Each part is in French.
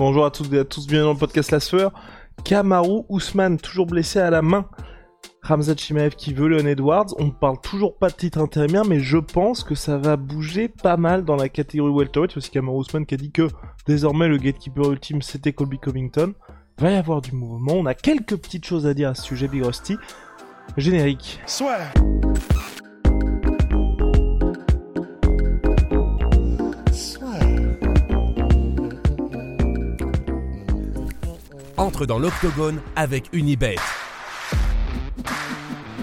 Bonjour à toutes et à tous, bienvenue dans le podcast La Sueur. Kamaru Ousmane, toujours blessé à la main. Ramzat Chimaev qui veut Leon Edwards. On ne parle toujours pas de titre intérimaire, mais je pense que ça va bouger pas mal dans la catégorie welterweight. Aussi Kamaru Ousmane qui a dit que désormais le gatekeeper ultime c'était Colby Covington. Va y avoir du mouvement. On a quelques petites choses à dire à ce sujet, Big Rusty. Générique. Soit. Dans l'octogone avec Unibet.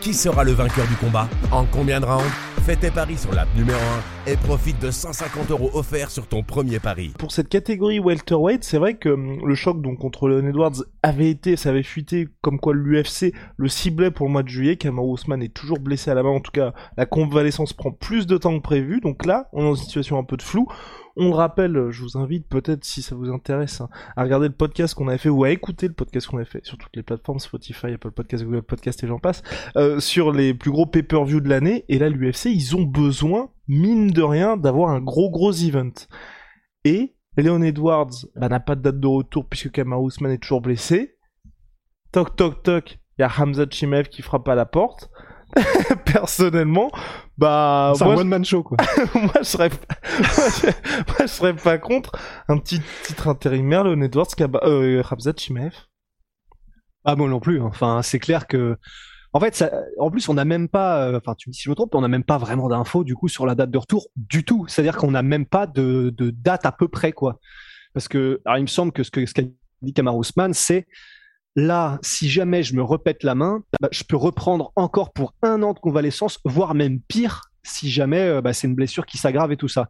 Qui sera le vainqueur du combat En combien de rounds Fais tes paris sur l'app numéro 1 et profite de 150 euros offerts sur ton premier pari. Pour cette catégorie welterweight, c'est vrai que hum, le choc donc contre Leon Edwards avait été, ça avait fuité comme quoi l'UFC le ciblait pour le mois de juillet. Kamaru Usman est toujours blessé à la main. En tout cas, la convalescence prend plus de temps que prévu. Donc là, on est dans une situation un peu de flou. On le rappelle, je vous invite peut-être si ça vous intéresse hein, à regarder le podcast qu'on avait fait ou à écouter le podcast qu'on avait fait sur toutes les plateformes Spotify, Apple Podcast, Google Podcast et j'en passe euh, sur les plus gros pay-per-view de l'année. Et là, l'UFC, ils ont besoin, mine de rien, d'avoir un gros gros event. Et Leon Edwards bah, n'a pas de date de retour puisque Kamaru Usman est toujours blessé. Toc toc toc, il y a Hamza Chimev qui frappe à la porte. personnellement, bah c'est un one man show quoi. moi je serais moi, je serais pas contre un petit titre intérimaire Leon Edwards euh, Ramzat Chimaev. Ah bon non plus, hein. enfin c'est clair que en fait ça... en plus on n'a même pas euh, enfin tu me dis si je me trompe, on n'a même pas vraiment d'infos du coup sur la date de retour du tout. C'est-à-dire qu'on n'a même pas de... de, date à peu près quoi. Parce que alors il me semble que ce que ce qu'a dit Kamar Ousmane c'est Là, si jamais je me repète la main, bah, je peux reprendre encore pour un an de convalescence, voire même pire, si jamais euh, bah, c'est une blessure qui s'aggrave et tout ça.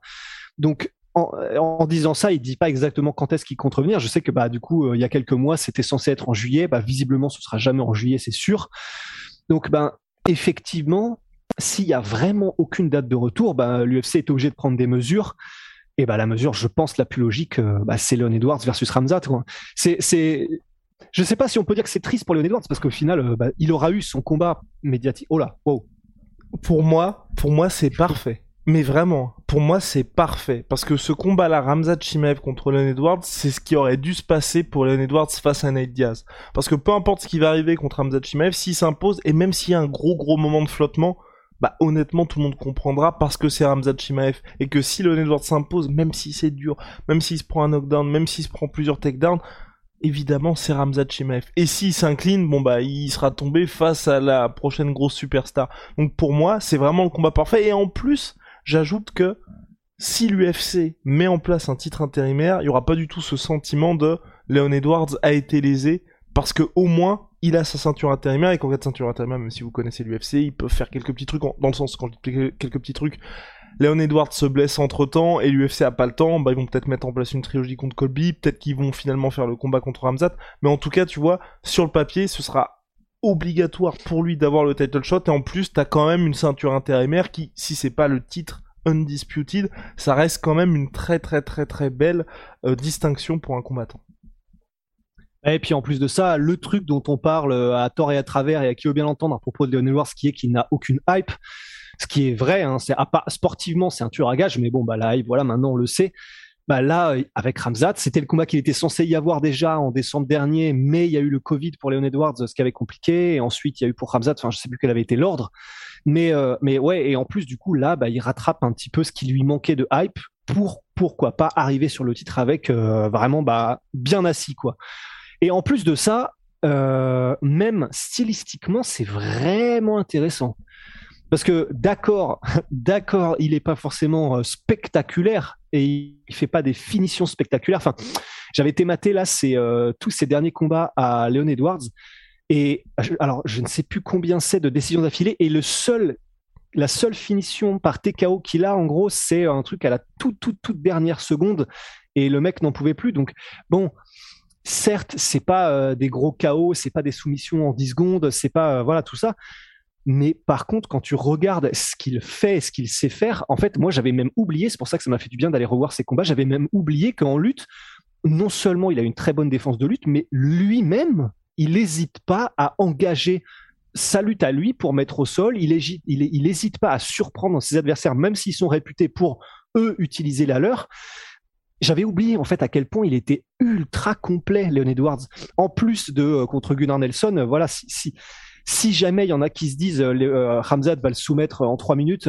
Donc, en, disant ça, il dit pas exactement quand est-ce qu'il compte revenir. Je sais que bah du coup, euh, il y a quelques mois, c'était censé être en juillet. Visiblement, ce sera jamais en juillet, c'est sûr. Donc, ben effectivement, s'il y a vraiment aucune date de retour, bah, l'UFC est obligé de prendre des mesures. Et bah, la mesure, je pense, la plus logique, euh, c'est Leon Edwards versus Ramzat. C'est, je sais pas si on peut dire que c'est triste pour Leon Edwards parce qu'au final, euh, bah, il aura eu son combat médiatique. Oh là, wow. Pour moi, pour moi, c'est parfait. Mais vraiment, pour moi, c'est parfait. Parce que ce combat-là, Ramzat Chimaev contre Leon Edwards, c'est ce qui aurait dû se passer pour Leon Edwards face à Nate Diaz. Parce que peu importe ce qui va arriver contre Ramzat Chimaev, s'il s'impose, et même s'il y a un gros gros moment de flottement, bah honnêtement tout le monde comprendra parce que c'est Ramzat Chimaev et que si Leon Edwards s'impose, même si c'est dur, même s'il se prend un knockdown, même s'il se prend plusieurs takedowns, évidemment c'est Ramzat Chimaev. Et s'il s'incline, bon bah il sera tombé face à la prochaine grosse superstar. Donc pour moi, c'est vraiment le combat parfait. Et en plus, j'ajoute que si l'UFC met en place un titre intérimaire, il y aura pas du tout ce sentiment de Leon Edwards a été lésé parce que au moins il a sa ceinture intérimaire et qu'en cas de ceinture intérimaire, même si vous connaissez l'UFC, il peut faire quelques petits trucs dans le sens quand je dis quelques petits trucs, Leon Edwards se blesse entre temps et l'UFC a pas le temps, bah ils vont peut-être mettre en place une trilogie contre Colby, peut-être qu'ils vont finalement faire le combat contre Ramzat, mais en tout cas, tu vois, sur le papier, ce sera obligatoire pour lui d'avoir le title shot et en plus, t'as quand même une ceinture intérimaire qui, si c'est pas le titre undisputed, ça reste quand même une très très très très belle euh, distinction pour un combattant. Et puis en plus de ça, le truc dont on parle euh, à tort et à travers et à qui veut bien l'entendre à propos de Leon Edwards, qui est qu'il n'a aucune hype, ce qui est vrai, hein, c'est sportivement c'est un tueur à gage, mais bon bah là voilà maintenant on le sait. Bah là avec Ramzat, c'était le combat qu'il était censé y avoir déjà en décembre dernier, mais il y a eu le Covid pour Leon Edwards, ce qui avait compliqué, et ensuite il y a eu pour Ramzat, enfin je sais plus quel avait été l'ordre, mais euh, mais ouais et en plus du coup là bah il rattrape un petit peu ce qui lui manquait de hype pour pourquoi pas arriver sur le titre avec euh, vraiment bah bien assis quoi. Et en plus de ça, euh, même stylistiquement, c'est vraiment intéressant. Parce que d'accord, d'accord, il n'est pas forcément euh, spectaculaire et il fait pas des finitions spectaculaires. Enfin, j'avais été maté là, euh, tous ces derniers combats à Leon Edwards et alors je ne sais plus combien c'est de décisions d'affilée et le seul la seule finition par TKO qu'il a, en gros, c'est un truc à la toute, toute, toute dernière seconde et le mec n'en pouvait plus. Donc, bon, certes, c'est pas euh, des gros KO, c'est pas des soumissions en 10 secondes, c'est pas, voilà, tout ça. Mais par contre, quand tu regardes ce qu'il fait, ce qu'il sait faire, en fait, moi, j'avais même oublié, c'est pour ça que ça m'a fait du bien d'aller revoir ses combats, j'avais même oublié qu'en lutte, non seulement il a une très bonne défense de lutte, mais lui-même, il n'hésite pas à engager sa lutte à lui pour mettre au sol. Il n'hésite pas à surprendre ses adversaires, même s'ils sont réputés pour eux utiliser la leur. J'avais oublié en fait à quel point il était ultra complet, Leon Edwards. En plus de euh, contre Gunnar Nelson, euh, voilà, si, jamais il y en a qui se disent euh, Hamzat va le soumettre en trois minutes,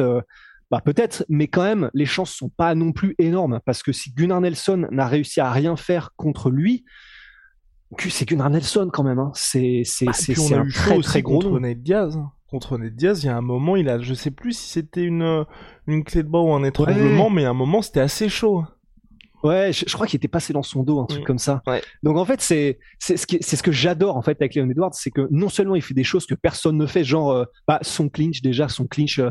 bah peut-être, mais quand même, les chances sont pas non plus énormes parce que si Gunnar Nelson n'a réussi à rien faire contre lui, c'est Gunnar Nelson quand même. Hein. C'est c'est bah, un très très gros contre Nate Diaz. Hein. Contre Nate Diaz, il y a un moment, il a, je sais plus si c'était une une clé de bras ou un étranglement, mais à un moment c'était assez chaud. Ouais, je, crois qu'il était passé dans son dos, un truc mm. comme ça. Donc en fait, c'est c'est ce, c'est ce que j'adore en fait avec Leon Edwards, c'est que non seulement il fait des choses que personne ne fait, genre euh, bah, son clinch déjà, son clinch. Euh,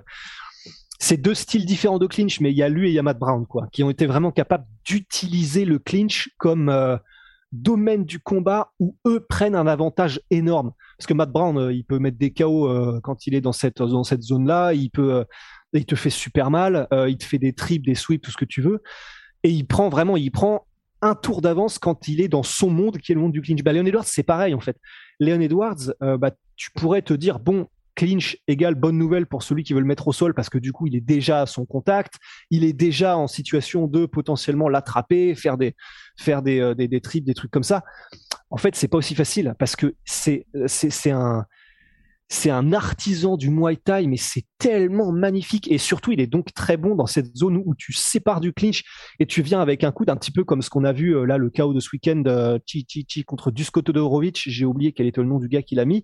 c'est deux styles différents de clinch, mais il y a lui et il y a Matt Brown, quoi, qui ont été vraiment capables d'utiliser le clinch comme euh, domaine du combat où eux prennent un avantage énorme. Parce que Matt Brown, il peut mettre des KO quand il est dans cette, dans cette zone-là, il peut, il te fait super mal, il te fait des trips, des sweeps, tout ce que tu veux. Et il prend vraiment, il prend un tour d'avance quand il est dans son monde qui est le monde du clinch. Bah, Leon Edwards, c'est pareil en fait. Leon Edwards, bah, tu pourrais te dire, bon, clinch égale bonne nouvelle pour celui qui veut le mettre au sol parce que du coup il est déjà à son contact, il est déjà en situation de potentiellement l'attraper, faire des faire des, euh, des, des trips, des trucs comme ça. En fait, c'est pas aussi facile parce que c'est c'est un c'est un artisan du Muay Thai, mais c'est tellement magnifique. Et surtout, il est donc très bon dans cette zone où tu sépares du clinch et tu viens avec un coup d'un petit peu comme ce qu'on a vu euh, là, le chaos de ce week-end, euh, Chi Chi Chi contre Dusko Todorovic. J'ai oublié quel était le nom du gars qui l'a mis.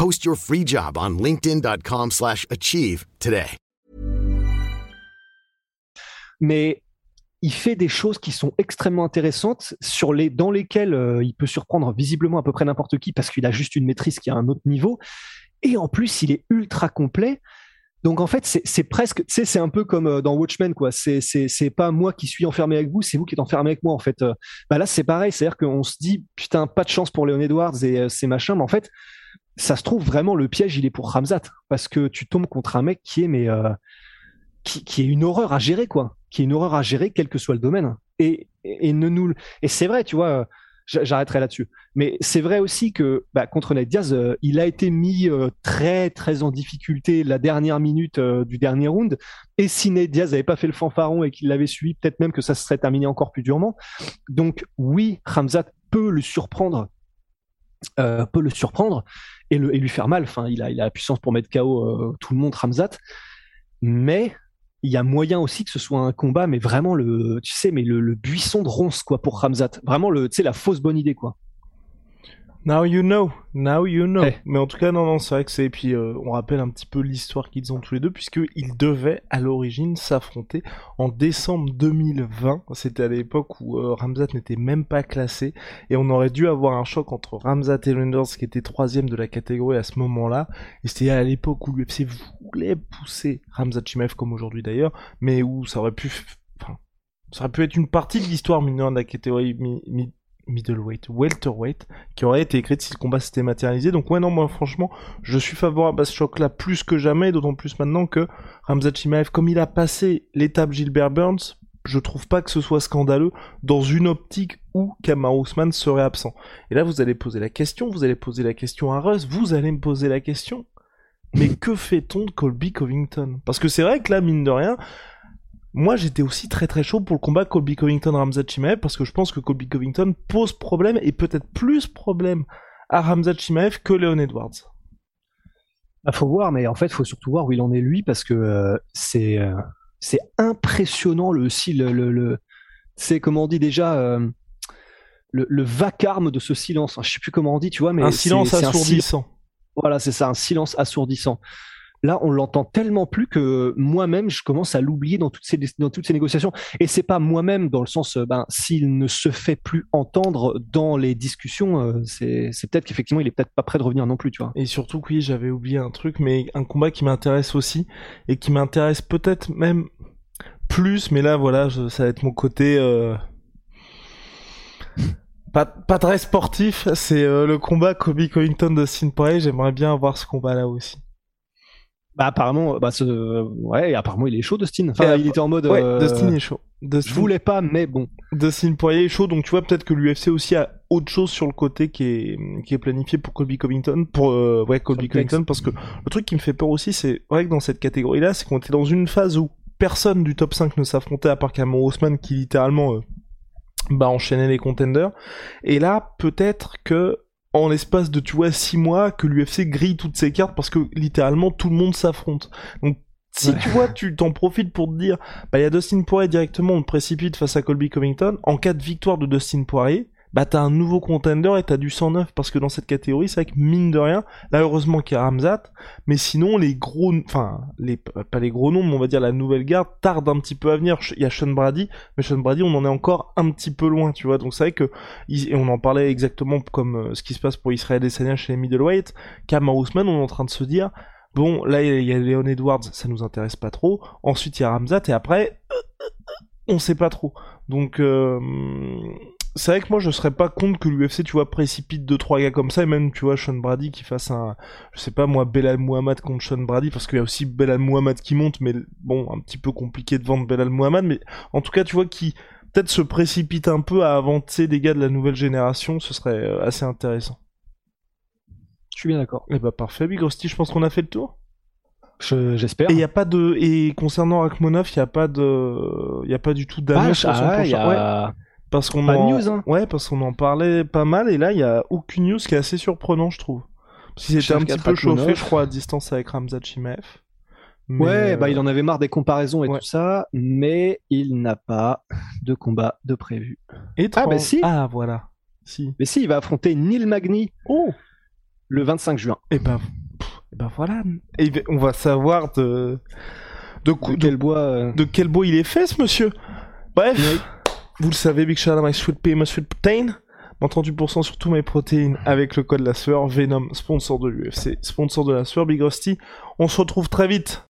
Post your free job on linkedin.com/achieve today. Mais il fait des choses qui sont extrêmement intéressantes dans lesquelles euh, il peut surprendre visiblement à peu près n'importe qui parce qu'il a juste une maîtrise qui a un autre niveau et en plus il est ultra complet. Donc en fait, c'est presque, tu sais, c'est un peu comme euh, dans Watchmen, quoi. C'est pas moi qui suis enfermé avec vous, c'est vous qui êtes enfermé avec moi, en fait. Euh, bah là, c'est pareil, c'est-à-dire qu'on se dit, putain, pas de chance pour Léon Edwards et ces machins, mais en fait, ça se trouve vraiment le piège il est pour Ramzat parce que tu tombes contre un mec qui est mais euh, qui, est une horreur à gérer quoi. Qui est une horreur à gérer quel que soit le domaine. Et, et, nous et c'est vrai tu vois j'arrêterai là-dessus. Mais c'est vrai aussi que bah, contre Ned Diaz euh, il a été mis euh, très très en difficulté la dernière minute du dernier round. Et si Ned Diaz n'avait pas fait le fanfaron et qu'il l'avait suivi peut-être même que ça se serait terminé encore plus durement. Donc oui Ramzat peut le surprendre. Peut le surprendre et, le, et lui faire mal. Enfin, il a, il a la puissance pour mettre KO euh, tout le monde, Ramzat. Mais il y a moyen aussi que ce soit un combat, mais vraiment le, tu sais, mais le, le buisson de ronce quoi pour Ramzat. Vraiment le, tu sais, la fausse bonne idée quoi. Now you know, now you know. Mais en tout cas, non, non, c'est vrai que c'est. Et puis, euh, on rappelle un petit peu l'histoire qu'ils ont tous les deux, puisqu'ils devaient à l'origine s'affronter en décembre 2020. C'était à l'époque où euh, Ramzat n'était même pas classé, et on aurait dû avoir un choc entre Ramzat et Renders, qui était troisième de la catégorie à ce moment-là. Et c'était à l'époque où l'UFC voulait pousser Ramzat Chimaev, comme aujourd'hui d'ailleurs, mais où ça aurait pu. Enfin, ça aurait pu être une partie de l'histoire mineure de la catégorie middleweight, welterweight, qui aurait été écrite si le combat s'était matérialisé. Donc ouais non, moi franchement, je suis favorable à ce choc-là plus que jamais, d'autant plus maintenant que Ramzat Chimaev, comme il a passé l'étape Gilbert Burns, je trouve pas que ce soit scandaleux dans une optique où Kamar Ousmane serait absent. Et là, vous allez poser la question, vous allez poser la question à Russ, vous allez me poser la question. Mais que fait-on de Colby Covington? Parce que c'est vrai que là, mine de rien, moi, j'étais aussi très très chaud pour le combat Colby Covington-Ramzat Chimaev parce que je pense que Colby Covington pose problème et peut-être plus problème à Ramzat Chimaev que Leon Edwards. Il bah, faut voir, mais en fait, il faut surtout voir où il en est lui parce que euh, c'est. Euh, c'est impressionnant le le, le, c'est comment on dit déjà euh, le, le, vacarme de ce silence. Je sais plus comment on dit, tu vois, mais un silence assourdissant. voilà, c'est ça, un silence assourdissant. Là, on l'entend tellement plus que moi-même, je commence à l'oublier dans toutes ces négociations. Et c'est pas moi-même dans le sens, euh, ben, s'il ne se fait plus entendre dans les discussions, euh, c'est peut-être qu'effectivement, il est peut-être pas prêt de revenir non plus, tu vois. Et surtout, oui, j'avais oublié un truc, mais un combat qui m'intéresse aussi et qui m'intéresse peut-être même plus, mais là, voilà, ça va être mon côté. Euh... Pas, très sportif, c'est le combat Kobe Covington de Sin J'aimerais bien avoir ce combat là aussi. Bah apparemment, bah ce... ouais, apparemment il est chaud Dustin. Enfin, il était en mode. Ouais, euh, Dustin est chaud. Dustin... Je voulais pas, mais bon. Dustin Poirier est chaud, donc tu vois peut-être que l'UFC aussi a autre chose sur le côté qui est qui est planifié pour Colby Covington, pour euh, ouais Colby Covington, parce que le truc qui me fait peur aussi, c'est vrai que dans cette catégorie-là, c'est qu'on était dans une phase où personne du top 5 ne s'affrontait à part Cameron Haussmann qui littéralement euh, bah enchaînait les contenders. Et là, peut-être que en l'espace de, tu vois, six mois, que l'UFC grille toutes ses cartes parce que littéralement tout le monde s'affronte. Donc, si tu vois, tu t'en profites pour te dire, bah, il y a Dustin Poirier directement, on précipite face à Colby Covington. En cas de victoire de Dustin Poirier, bah t'as un nouveau contender et t'as du 109 parce que dans cette catégorie c'est vrai que mine de rien là heureusement qu'il y a Ramzat mais sinon les gros enfin les pas les gros noms mais on va dire la nouvelle garde tarde un petit peu à venir. Il y a Sean Brady mais Sean Brady on en est encore un petit peu loin tu vois. Donc c'est vrai que et on en parlait exactement comme euh, ce qui se passe pour Israël Adesanya chez les middleweight Kamar Ousmane on est en train de se dire bon là il y a Leon Edwards ça nous intéresse pas trop. Ensuite il y a Ramzat et après on sait pas trop. Donc euh, c'est vrai que moi je serais pas contre que l'UFC tu vois précipite deux trois gars comme ça et même tu vois Sean Brady qui fasse un je sais pas moi Belal Muhammad contre Sean Brady parce qu'il y a aussi Belal Muhammad qui monte mais bon un petit peu compliqué de vendre Belal Muhammad mais en tout cas tu vois qui peut-être se précipite un peu à avancer des gars de la nouvelle génération ce serait euh, assez intéressant. Je suis bien d'accord. Et eh bah parfait Big Rusty je pense qu'on a fait le tour. J'espère. Et il y a pas de et concernant Akhmonov, il y a pas de il y a pas du tout d'annonce ah, ah, prochain. Parce qu'on en... news, hein. Ouais, parce qu'on en parlait pas mal, et là, il y a aucune news qui est assez surprenant, je trouve. Si c'était un petit peu chauffé, je crois, à distance avec Ramzat Chimev. Ouais, bah il en avait marre des comparaisons et tout ça, mais il n'a pas de combat de prévu. Et ah bah si. Ah voilà. Si. Mais si, il va affronter Neil Magny. Oh. Le 25 juin. Et ben, et ben voilà. Et on va savoir de de, quel bois euh, de quel bois il est fait, ce monsieur. Bref. Vous le savez, Big Shout My Sweet Pea, My Sweet Protein. 30% sur tous mes protéines avec le code la sueur. Venom, sponsor de l'UFC, sponsor de la sueur, Big Rusty. On se retrouve très vite.